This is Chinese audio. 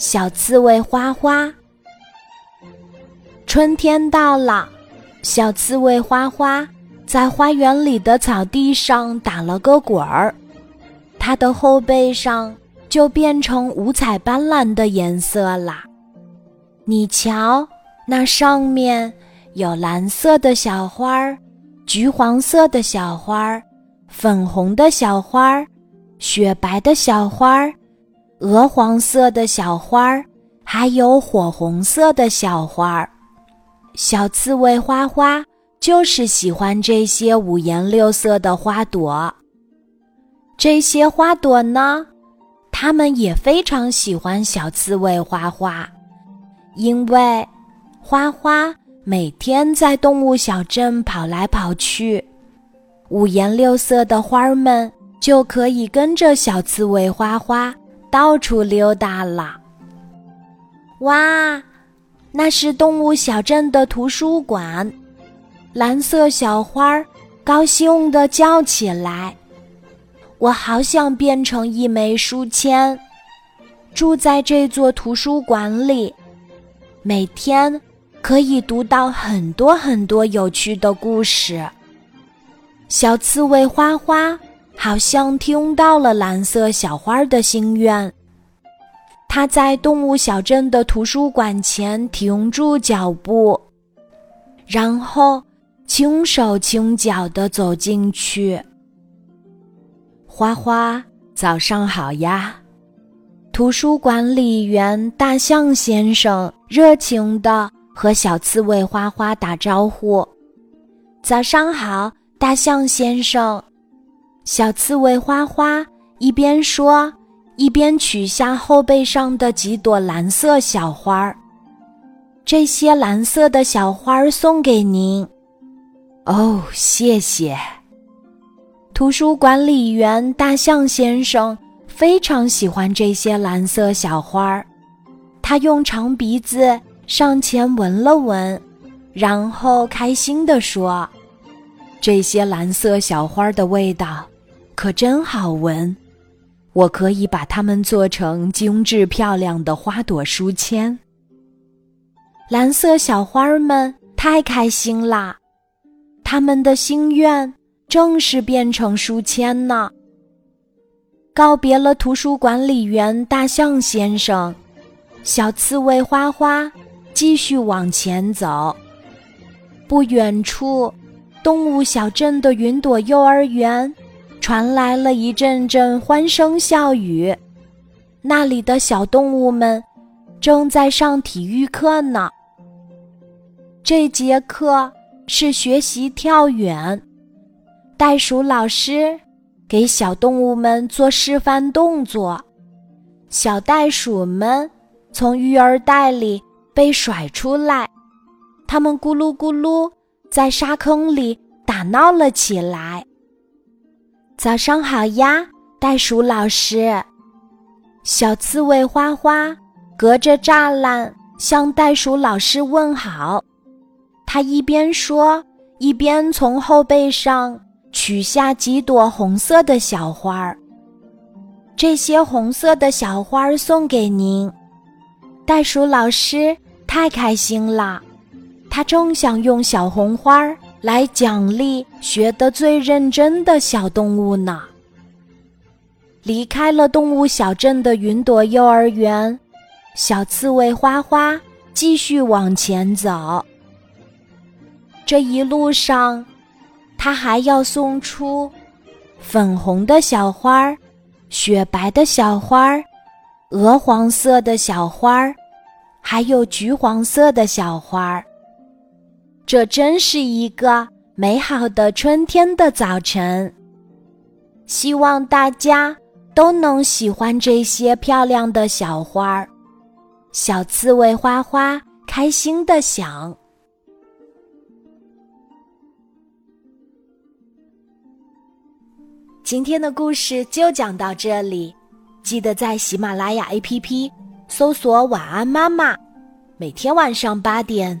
小刺猬花花。春天到了，小刺猬花花在花园里的草地上打了个滚儿，它的后背上就变成五彩斑斓的颜色啦。你瞧，那上面有蓝色的小花儿，橘黄色的小花儿，粉红的小花儿，雪白的小花儿。鹅黄色的小花儿，还有火红色的小花儿，小刺猬花花就是喜欢这些五颜六色的花朵。这些花朵呢，它们也非常喜欢小刺猬花花，因为花花每天在动物小镇跑来跑去，五颜六色的花儿们就可以跟着小刺猬花花。到处溜达了。哇，那是动物小镇的图书馆。蓝色小花高兴地叫起来：“我好想变成一枚书签，住在这座图书馆里，每天可以读到很多很多有趣的故事。”小刺猬花花。好像听到了蓝色小花的心愿，他在动物小镇的图书馆前停住脚步，然后轻手轻脚地走进去。花花，早上好呀！图书管理员大象先生热情地和小刺猬花花打招呼：“早上好，大象先生。”小刺猬花花一边说，一边取下后背上的几朵蓝色小花儿。这些蓝色的小花儿送给您。哦，谢谢。图书管理员大象先生非常喜欢这些蓝色小花儿，他用长鼻子上前闻了闻，然后开心地说：“这些蓝色小花的味道。”可真好闻，我可以把它们做成精致漂亮的花朵书签。蓝色小花儿们太开心啦，他们的心愿正是变成书签呢。告别了图书管理员大象先生，小刺猬花花继续往前走。不远处，动物小镇的云朵幼儿园。传来了一阵阵欢声笑语，那里的小动物们正在上体育课呢。这节课是学习跳远，袋鼠老师给小动物们做示范动作，小袋鼠们从育儿袋里被甩出来，它们咕噜咕噜在沙坑里打闹了起来。早上好呀，袋鼠老师。小刺猬花花隔着栅栏向袋鼠老师问好。他一边说，一边从后背上取下几朵红色的小花儿。这些红色的小花儿送给您，袋鼠老师太开心了。他正想用小红花儿。来奖励学得最认真的小动物呢。离开了动物小镇的云朵幼儿园，小刺猬花花继续往前走。这一路上，它还要送出粉红的小花儿、雪白的小花儿、鹅黄色的小花儿，还有橘黄色的小花儿。这真是一个美好的春天的早晨。希望大家都能喜欢这些漂亮的小花儿。小刺猬花花开心的想：今天的故事就讲到这里，记得在喜马拉雅 APP 搜索“晚安妈妈”，每天晚上八点。